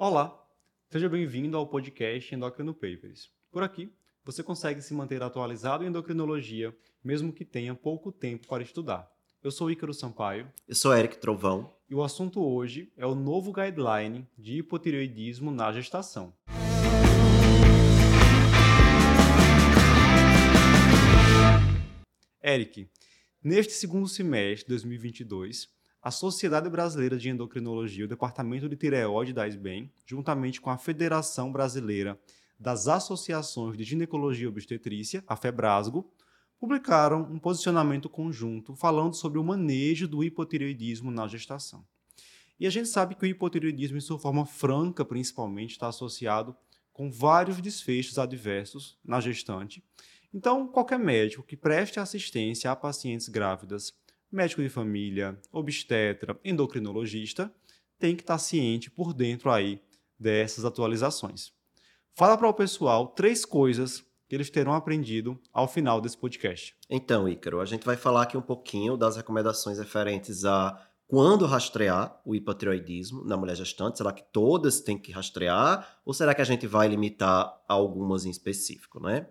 Olá, seja bem-vindo ao podcast Endocrino Papers. Por aqui, você consegue se manter atualizado em endocrinologia, mesmo que tenha pouco tempo para estudar. Eu sou Ícaro Sampaio. Eu sou Eric Trovão. E o assunto hoje é o novo guideline de hipotireoidismo na gestação. Eric, neste segundo semestre de 2022, a Sociedade Brasileira de Endocrinologia, o Departamento de Tireoide da SBEM, juntamente com a Federação Brasileira das Associações de Ginecologia e Obstetrícia, a FEBRASGO, publicaram um posicionamento conjunto falando sobre o manejo do hipotireoidismo na gestação. E a gente sabe que o hipotireoidismo, em sua forma franca, principalmente, está associado com vários desfechos adversos na gestante. Então, qualquer médico que preste assistência a pacientes grávidas, médico de família, obstetra, endocrinologista, tem que estar ciente por dentro aí dessas atualizações. Fala para o pessoal três coisas que eles terão aprendido ao final desse podcast. Então, Ícaro, a gente vai falar aqui um pouquinho das recomendações referentes a quando rastrear o hipotireoidismo na mulher gestante? Será que todas têm que rastrear? Ou será que a gente vai limitar algumas em específico, né?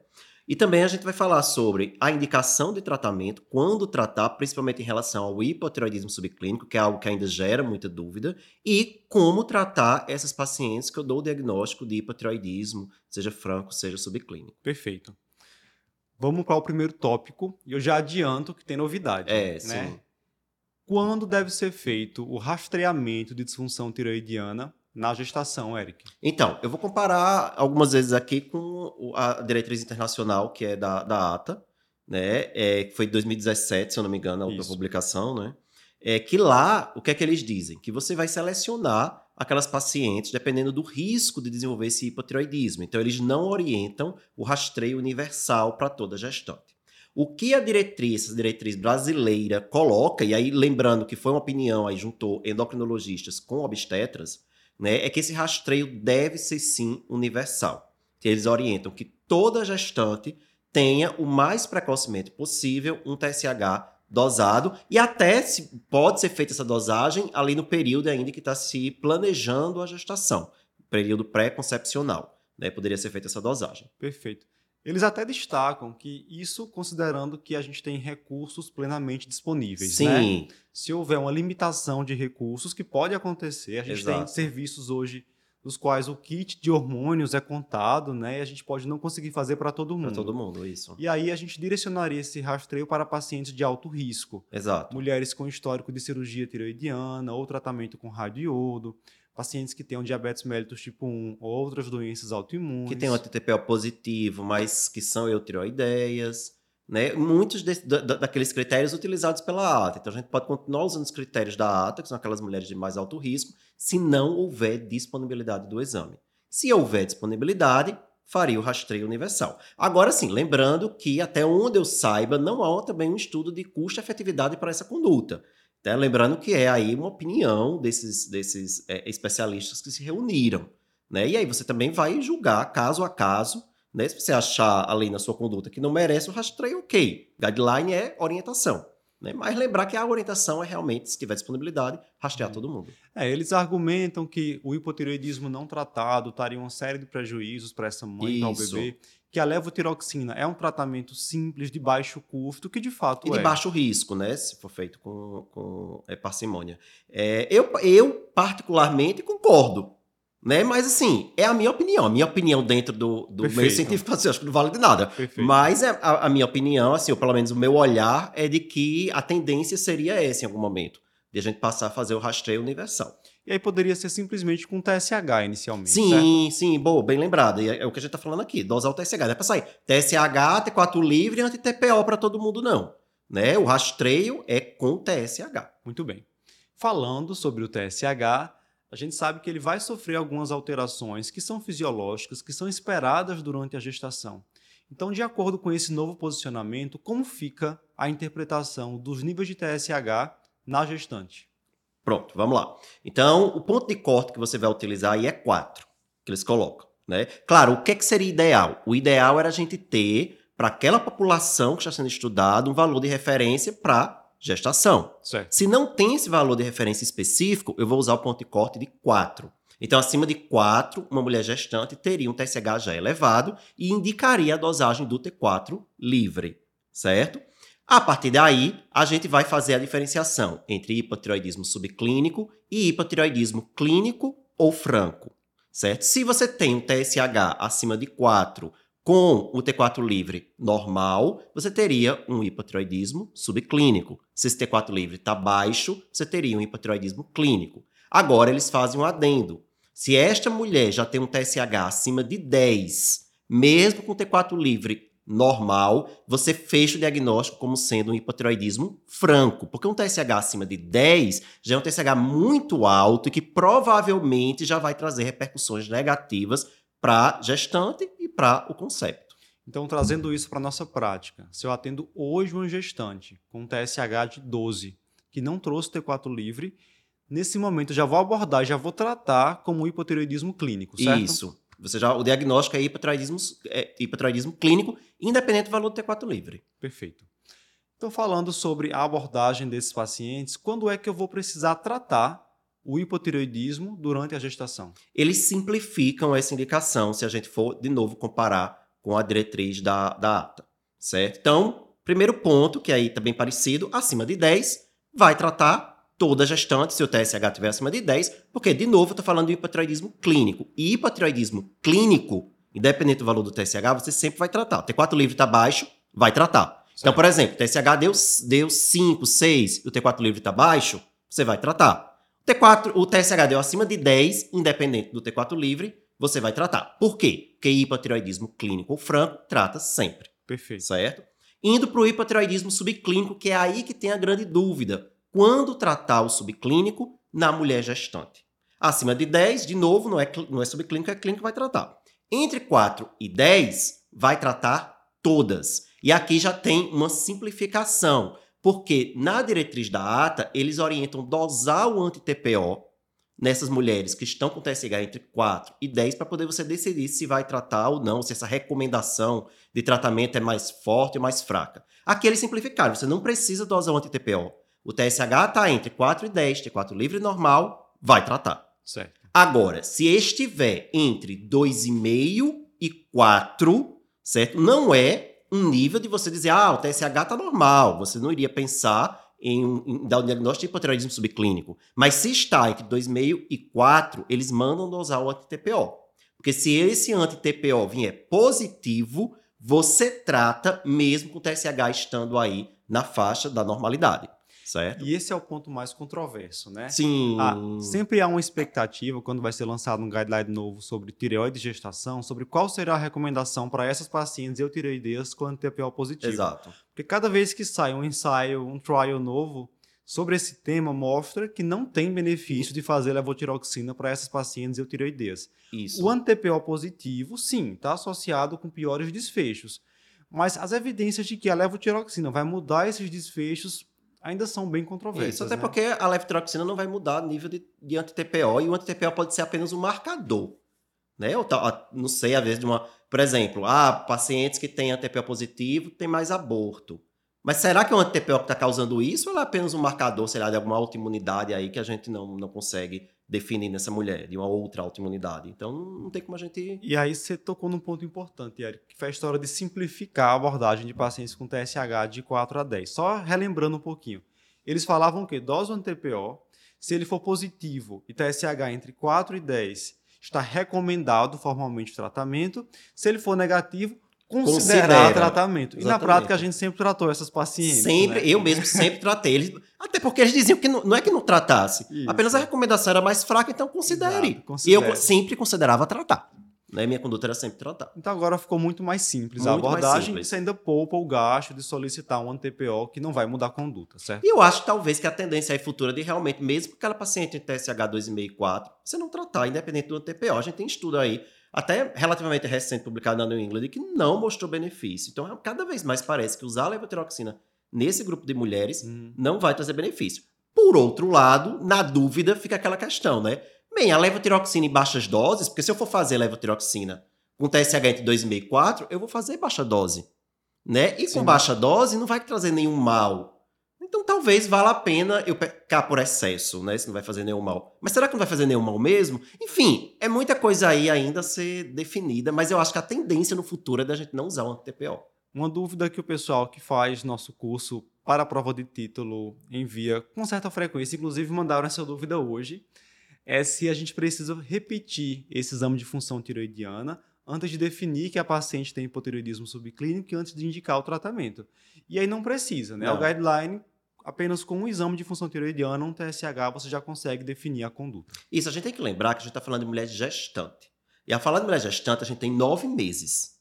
E também a gente vai falar sobre a indicação de tratamento, quando tratar, principalmente em relação ao hipotireoidismo subclínico, que é algo que ainda gera muita dúvida, e como tratar essas pacientes que eu dou o diagnóstico de hipotireoidismo, seja franco, seja subclínico. Perfeito. Vamos para o primeiro tópico, e eu já adianto que tem novidade. É, né? sim. Quando deve ser feito o rastreamento de disfunção tireoidiana na gestação, Eric? Então, eu vou comparar algumas vezes aqui com a diretriz internacional, que é da, da ATA, né? É, que foi em 2017, se eu não me engano, a Isso. publicação, né? É que lá, o que é que eles dizem? Que você vai selecionar aquelas pacientes dependendo do risco de desenvolver esse hipotireoidismo. Então, eles não orientam o rastreio universal para toda gestante. O que a diretriz, essa diretriz brasileira coloca, e aí lembrando que foi uma opinião, aí juntou endocrinologistas com obstetras, né, é que esse rastreio deve ser sim universal. Eles orientam que toda gestante tenha o mais precocemente possível um TSH dosado e até se pode ser feita essa dosagem ali no período ainda que está se planejando a gestação, período pré-concepcional, né, poderia ser feita essa dosagem. Perfeito. Eles até destacam que isso considerando que a gente tem recursos plenamente disponíveis, né? Sim, Se houver uma limitação de recursos, que pode acontecer, a gente tem Exato. serviços hoje nos quais o kit de hormônios é contado, né? E a gente pode não conseguir fazer para todo mundo. para todo mundo, isso. E aí a gente direcionaria esse rastreio para pacientes de alto risco, Exato. mulheres com histórico de cirurgia tireoidiana ou tratamento com radioiodo, pacientes que tenham diabetes mellitus tipo 1 ou outras doenças autoimunes. que tem um TTPO positivo, mas que são eutiroideias, né? Muitos da- da- daqueles critérios utilizados pela ATA. Então a gente pode continuar usando os critérios da ATA, que são aquelas mulheres de mais alto risco, se não houver disponibilidade do exame. Se houver disponibilidade, faria o rastreio universal. Agora sim, lembrando que até onde eu saiba, não há também um estudo de custo-efetividade para essa conduta. Né? Lembrando que é aí uma opinião desses, desses é, especialistas que se reuniram. Né? E aí você também vai julgar caso a caso, né? Se você achar ali na sua conduta que não merece o rastreio, ok. Guideline é orientação. Né? Mas lembrar que a orientação é realmente, se tiver disponibilidade, rastrear todo mundo. É, eles argumentam que o hipotireoidismo não tratado traria uma série de prejuízos para essa mãe e para o Isso. bebê, que a levotiroxina é um tratamento simples, de baixo custo, que de fato E de é. baixo risco, né? Se for feito com, com é, parcimônia. É, eu, eu, particularmente, concordo. Né? Mas, assim, é a minha opinião. A minha opinião dentro do, do meio científico, assim, acho que não vale de nada. Perfeito. Mas é a, a minha opinião, assim, ou pelo menos o meu olhar, é de que a tendência seria essa em algum momento. De a gente passar a fazer o rastreio universal. E aí poderia ser simplesmente com TSH inicialmente, certo? Sim, sim, boa, bem lembrado. E é, é o que a gente tá falando aqui, dosar o TSH. Não é pra sair TSH, T4 livre e anti-TPO para todo mundo, não. Né? O rastreio é com TSH. Muito bem. Falando sobre o TSH, a gente sabe que ele vai sofrer algumas alterações que são fisiológicas, que são esperadas durante a gestação. Então, de acordo com esse novo posicionamento, como fica a interpretação dos níveis de TSH na gestante? Pronto, vamos lá. Então, o ponto de corte que você vai utilizar aí é 4, que eles colocam. Né? Claro, o que, é que seria ideal? O ideal era a gente ter, para aquela população que está sendo estudada, um valor de referência para gestação. Certo. Se não tem esse valor de referência específico, eu vou usar o ponto de corte de 4. Então, acima de 4, uma mulher gestante teria um TSH já elevado e indicaria a dosagem do T4 livre, certo? A partir daí, a gente vai fazer a diferenciação entre hipotiroidismo subclínico e hipotiroidismo clínico ou franco, certo? Se você tem um TSH acima de 4 com o T4 livre normal, você teria um hipotiroidismo subclínico. Se esse T4 livre está baixo, você teria um hipotiroidismo clínico. Agora eles fazem um adendo. Se esta mulher já tem um TSH acima de 10, mesmo com T4 livre normal, você fecha o diagnóstico como sendo um hipotiroidismo franco, porque um TSH acima de 10 já é um TSH muito alto e que provavelmente já vai trazer repercussões negativas para gestante e para o concepto. Então, trazendo isso para a nossa prática, se eu atendo hoje uma gestante com TSH de 12, que não trouxe T4 livre, nesse momento já vou abordar, já vou tratar como hipotireoidismo clínico, certo? Isso. Você já, o diagnóstico é hipotireoidismo, é hipotireoidismo clínico, independente do valor do T4 livre. Perfeito. Então, falando sobre a abordagem desses pacientes, quando é que eu vou precisar tratar o hipotireoidismo durante a gestação? Eles simplificam essa indicação se a gente for, de novo, comparar com a diretriz da, da ata, certo? Então, primeiro ponto, que aí está bem parecido, acima de 10, vai tratar toda gestante, se o TSH estiver acima de 10, porque, de novo, eu estou falando de hipotireoidismo clínico. E hipotireoidismo clínico, independente do valor do TSH, você sempre vai tratar. O T4 livre está baixo, vai tratar. Então, certo. Então, por exemplo, o TSH deu, deu 5, 6 e o T4 livre está baixo, você vai tratar. T4, o TSH deu acima de 10, independente do T4 livre, você vai tratar. Por quê? Porque hipotireoidismo clínico ou franco trata sempre. Perfeito. Certo? Indo para o hipotireoidismo subclínico, que é aí que tem a grande dúvida. Quando tratar o subclínico na mulher gestante? Acima de 10, de novo, não é, não é subclínico, é clínico, vai tratar. Entre 4 e 10, vai tratar todas. E aqui já tem uma simplificação. Porque na diretriz da ATA, eles orientam dosar o anti-TPO nessas mulheres que estão com TSH entre 4 e 10 para poder você decidir se vai tratar ou não, se essa recomendação de tratamento é mais forte ou mais fraca. Aqui eles simplificaram, você não precisa dosar o anti-TPO. O TSH está entre 4 e 10, T4 livre e normal, vai tratar. Certo. Agora, se estiver entre 2,5 e 4, certo? Não é um nível de você dizer, ah, o TSH está normal. Você não iria pensar em, em, dar o diagnóstico de hipotireoidismo subclínico. Mas se está entre 2,5 e 4, eles mandam dosar o anti-TPO. Porque se esse anti-TPO vier positivo, você trata mesmo com o TSH estando aí na faixa da normalidade. Certo. E esse é o ponto mais controverso, né? Sim. Ah, sempre há uma expectativa, quando vai ser lançado um guideline novo sobre tireoide e gestação, sobre qual será a recomendação para essas pacientes eutireoideias com TPO positivo. Exato. Porque cada vez que sai um ensaio, um trial novo sobre esse tema, mostra que não tem benefício de fazer levotiroxina para essas pacientes eutireoideias. Isso. O anti-TPO positivo, sim, está associado com piores desfechos. Mas as evidências de que a levotiroxina vai mudar esses desfechos ainda são bem controversas. Isso, até né? porque a levotiroxina não vai mudar o nível de, de anti-TPO e o anti-TPO pode ser apenas um marcador. Né? Ou tá, não sei, às vezes, de uma. Por exemplo, ah, pacientes que têm anti-TPO positivo têm mais aborto. Mas será que é o anti-TPO que está causando isso ou é apenas um marcador, sei lá, de alguma autoimunidade aí que a gente não, não consegue definir nessa mulher, de uma outra autoimunidade. Então não tem como a gente. E aí você tocou num ponto importante, Eric, que foi a história de simplificar a abordagem de pacientes com TSH de 4 a 10. Só relembrando um pouquinho. Eles falavam que dose do anti-TPO, se ele for positivo e TSH entre 4 e 10, está recomendado formalmente o tratamento. Se ele for negativo, considerar Considera. tratamento. Exatamente. E na prática a gente sempre tratou essas pacientes. Sempre, né? eu mesmo sempre tratei eles. Até porque eles diziam que não, não é que não tratasse, Isso. apenas a recomendação era mais fraca, então considere. E eu sempre considerava tratar. Né? Minha conduta era sempre tratar. Então agora ficou muito mais simples muito a abordagem simples. você ainda poupa o gasto de solicitar um anti-TPO que não vai mudar a conduta, certo? E eu acho talvez que a tendência aí futura de realmente, mesmo aquela paciente em TSH 2,5 e 4, você não tratar, independente do anti-TPO. A gente tem estudo aí até relativamente recente publicado na New England, que não mostrou benefício. Então, cada vez mais parece que usar a levotiroxina nesse grupo de mulheres uhum. não vai trazer benefício. Por outro lado, na dúvida, fica aquela questão, né? Bem, a levotiroxina em baixas doses, porque se eu for fazer levotiroxina com TSH entre 2,5 e 4, eu vou fazer baixa dose. Né? E Sim. com baixa dose não vai trazer nenhum mal. Então talvez valha a pena eu pecar por excesso, né? Se não vai fazer nenhum mal. Mas será que não vai fazer nenhum mal mesmo? Enfim, é muita coisa aí ainda a ser definida, mas eu acho que a tendência no futuro é da gente não usar o anti-TPO. Uma dúvida que o pessoal que faz nosso curso para a prova de título envia com certa frequência, inclusive mandaram essa dúvida hoje, é se a gente precisa repetir esse exame de função tiroidiana antes de definir que a paciente tem hipotiroidismo subclínico e antes de indicar o tratamento. E aí não precisa, né? Não. O guideline apenas com um exame de função tiroidiana, um TSH, você já consegue definir a conduta. Isso, a gente tem que lembrar que a gente está falando de mulher gestante. E a falar de mulher gestante, a gente tem nove meses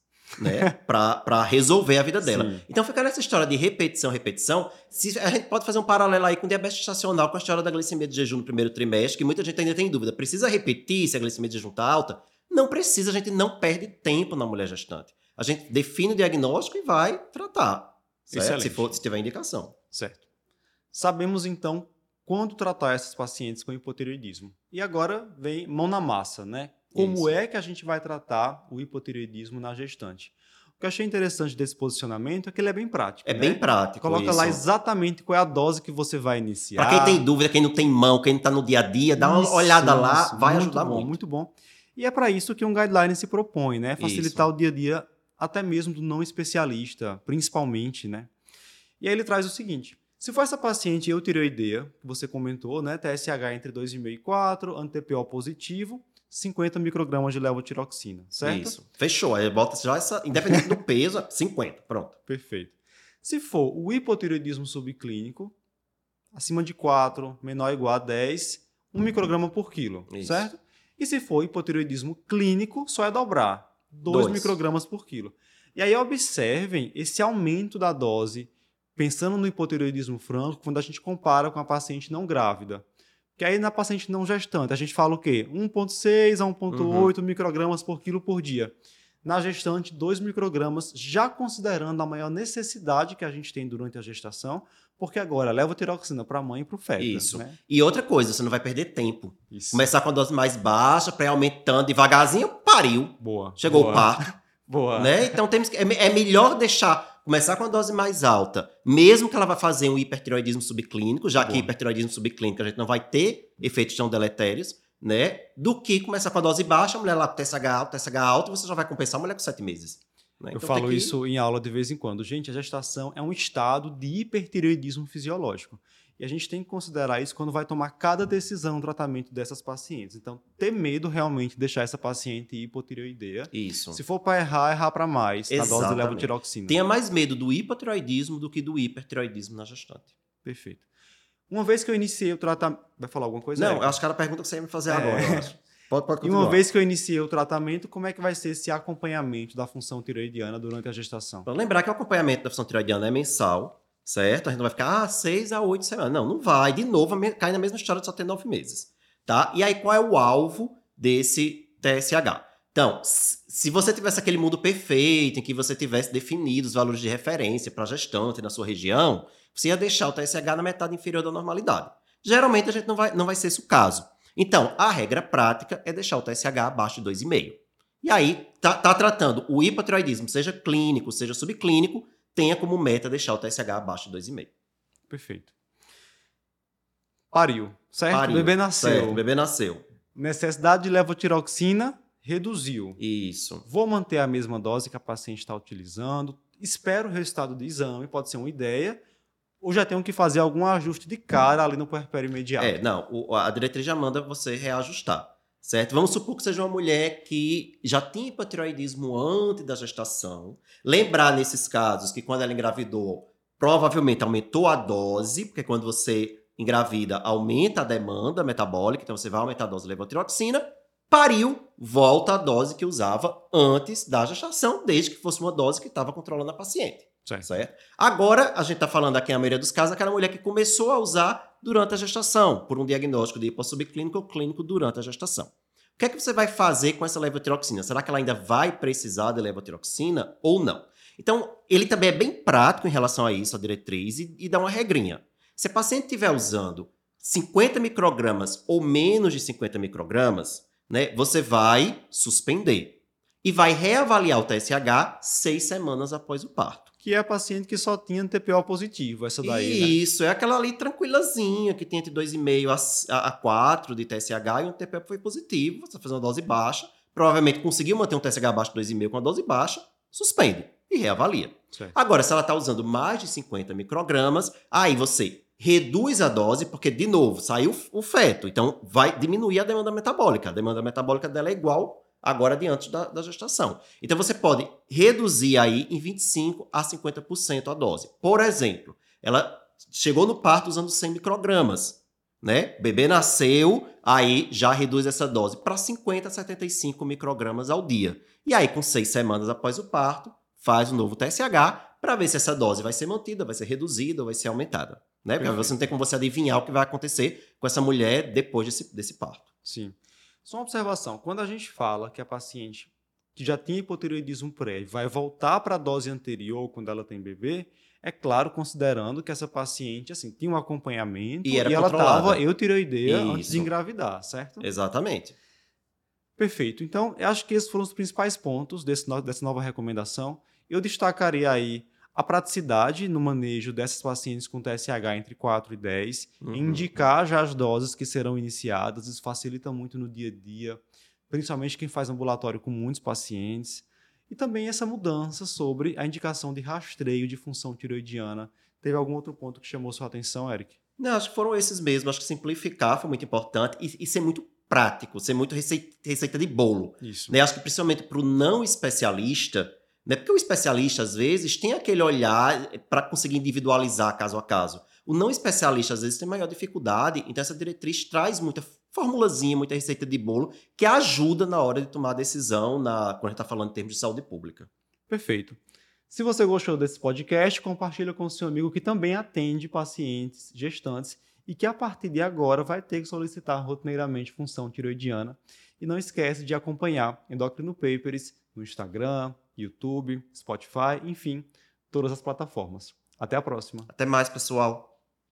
né, para resolver a vida dela. Sim. Então, fica nessa história de repetição, repetição. Se, a gente pode fazer um paralelo aí com diabetes estacional, com a história da glicemia de jejum no primeiro trimestre, que muita gente ainda tem dúvida. Precisa repetir se a glicemia de jejum está alta? Não precisa, a gente não perde tempo na mulher gestante. A gente define o diagnóstico e vai tratar. Se, for, se tiver indicação. Certo. Sabemos então quando tratar essas pacientes com hipotireoidismo. E agora vem mão na massa, né? Como Isso. é que a gente vai tratar o hipotireoidismo na gestante? O que eu achei interessante desse posicionamento é que ele é bem prático. É né? bem prático. Coloca isso. lá exatamente qual é a dose que você vai iniciar. Para quem tem dúvida, quem não tem mão, quem não está no dia a dia, dá uma isso, olhada lá, vai muito ajudar bom, muito. Muito bom. E é para isso que um guideline se propõe, né? Facilitar isso. o dia a dia até mesmo do não especialista, principalmente, né? E aí ele traz o seguinte: se for essa paciente eutireoidea, que você comentou, né, TSH entre 2,5 e 4, anti-TPO positivo, 50 microgramas de levotiroxina, certo? Isso. Fechou. Aí bota já essa, independente do peso, 50, pronto. Perfeito. Se for o hipotireoidismo subclínico, acima de 4, menor ou igual a 10, 1 micrograma por quilo, Isso. certo? E se for hipotireoidismo clínico, só é dobrar, 2 microgramas por quilo. E aí observem esse aumento da dose pensando no hipotireoidismo franco, quando a gente compara com a paciente não grávida. Que aí na paciente não gestante, a gente fala o quê? 1,6 a 1,8 uhum. microgramas por quilo por dia. Na gestante, 2 microgramas, já considerando a maior necessidade que a gente tem durante a gestação, porque agora leva tiroxina para a mãe e para o feto. Isso. Né? E outra coisa, você não vai perder tempo. Isso. Começar com a dose mais baixa, para ir aumentando devagarzinho, pariu. Boa. Chegou boa. o parto. boa. Né? Então temos que, é, é melhor deixar começar com a dose mais alta, mesmo que ela vá fazer um hipertiroidismo subclínico, já Boa. que hipertiroidismo subclínico a gente não vai ter efeitos tão deletérios, né? Do que começar com a dose baixa, a mulher lá com TSH alto, TSH alto, você já vai compensar a mulher com sete meses. Né? Eu então, falo que... isso em aula de vez em quando. Gente, a gestação é um estado de hipertireoidismo fisiológico. E a gente tem que considerar isso quando vai tomar cada decisão no tratamento dessas pacientes. Então, ter medo realmente de deixar essa paciente hipotireoideia. Isso. Se for para errar, errar para mais. Exatamente. A dose de levotiroxina. Tenha mais medo do hipotireoidismo do que do hipertireoidismo na gestante. Perfeito. Uma vez que eu iniciei o tratamento. Vai falar alguma coisa? Não, acho que era a pergunta que você ia me fazer é. agora. Pode, pode E uma vez que eu iniciei o tratamento, como é que vai ser esse acompanhamento da função tiroidiana durante a gestação? Para lembrar que o acompanhamento da função tiroidiana é mensal certo? A gente não vai ficar, ah, seis a oito semanas. Não, não vai. De novo, cai na mesma história de só ter nove meses, tá? E aí, qual é o alvo desse TSH? Então, se você tivesse aquele mundo perfeito, em que você tivesse definido os valores de referência para gestante na sua região, você ia deixar o TSH na metade inferior da normalidade. Geralmente, a gente não vai, não vai ser esse o caso. Então, a regra prática é deixar o TSH abaixo de 2,5. E aí, tá, tá tratando o hipotiroidismo, seja clínico, seja subclínico, tenha como meta deixar o TSH abaixo de 2,5. Perfeito. Pariu, certo? Pariu, o bebê nasceu. Certo, o bebê nasceu. Necessidade de levotiroxina reduziu. Isso. Vou manter a mesma dose que a paciente está utilizando. Espero o resultado do exame, pode ser uma ideia. Ou já tenho que fazer algum ajuste de cara ali no puerpério imediato? É, não. a diretriz já manda você reajustar certo? Vamos supor que seja uma mulher que já tinha hipotiroidismo antes da gestação. Lembrar nesses casos que quando ela engravidou, provavelmente aumentou a dose, porque quando você engravida, aumenta a demanda metabólica, então você vai aumentar a dose de levotiroxina. Pariu, volta a dose que usava antes da gestação, desde que fosse uma dose que estava controlando a paciente. Certo. certo? Agora, a gente está falando aqui, na maioria dos casos, aquela mulher que começou a usar durante a gestação, por um diagnóstico de hipossubclínico ou clínico durante a gestação. O que é que você vai fazer com essa levotiroxina? Será que ela ainda vai precisar de levotiroxina ou não? Então, ele também é bem prático em relação a isso, a diretriz, e, e dá uma regrinha. Se a paciente estiver usando 50 microgramas ou menos de 50 microgramas, né, você vai suspender e vai reavaliar o TSH seis semanas após o parto. Que é a paciente que só tinha TPO positivo, essa daí, né? Isso, é aquela ali tranquilazinha, que tem entre 2,5 a, a 4 de TSH e um TPO foi positivo, você faz uma dose baixa, provavelmente conseguiu manter um TSH abaixo de 2,5 com a dose baixa, suspende e reavalia. Certo. Agora, se ela está usando mais de 50 microgramas, aí você reduz a dose, porque, de novo, saiu o feto, então vai diminuir a demanda metabólica. A demanda metabólica dela é igual agora diante da, da gestação. Então você pode reduzir aí em 25 a 50% a dose. Por exemplo, ela chegou no parto usando 100 microgramas, né? bebê nasceu, aí já reduz essa dose para 50 a 75 microgramas ao dia. E aí, com seis semanas após o parto, faz um novo TSH para ver se essa dose vai ser mantida, vai ser reduzida ou vai ser aumentada. Né? Porque você não tem como você adivinhar o que vai acontecer com essa mulher depois desse, desse parto. Sim. Só uma observação: quando a gente fala que a paciente que já tinha hipotireoidismo prévio vai voltar para a dose anterior quando ela tem bebê, é claro, considerando que essa paciente assim tinha um acompanhamento e, e ela estava eutireoideia Isso. antes de engravidar, certo? Exatamente. Perfeito. Então, eu acho que esses foram os principais pontos desse, dessa nova recomendação. Eu destacaria aí a praticidade no manejo dessas pacientes com TSH entre 4 e 10, uhum. indicar já as doses que serão iniciadas, isso facilita muito no dia a dia, principalmente quem faz ambulatório com muitos pacientes. E também essa mudança sobre a indicação de rastreio de função tiroidiana. Teve algum outro ponto que chamou sua atenção, Eric? Não, acho que foram esses mesmos. Acho que simplificar foi muito importante e, e ser muito prático, ser muito receita, receita de bolo. Isso. Né? Acho que principalmente para o não especialista, né? Porque o especialista, às vezes, tem aquele olhar para conseguir individualizar caso a caso. O não especialista, às vezes, tem maior dificuldade, então essa diretriz traz muita formulazinha, muita receita de bolo, que ajuda na hora de tomar a decisão na, quando a gente está falando em termos de saúde pública. Perfeito. Se você gostou desse podcast, compartilha com seu amigo que também atende pacientes gestantes e que a partir de agora vai ter que solicitar rotineiramente função tiroidiana. E não esquece de acompanhar Endocrino Papers no Instagram, YouTube, Spotify, enfim, todas as plataformas. Até a próxima. Até mais, pessoal.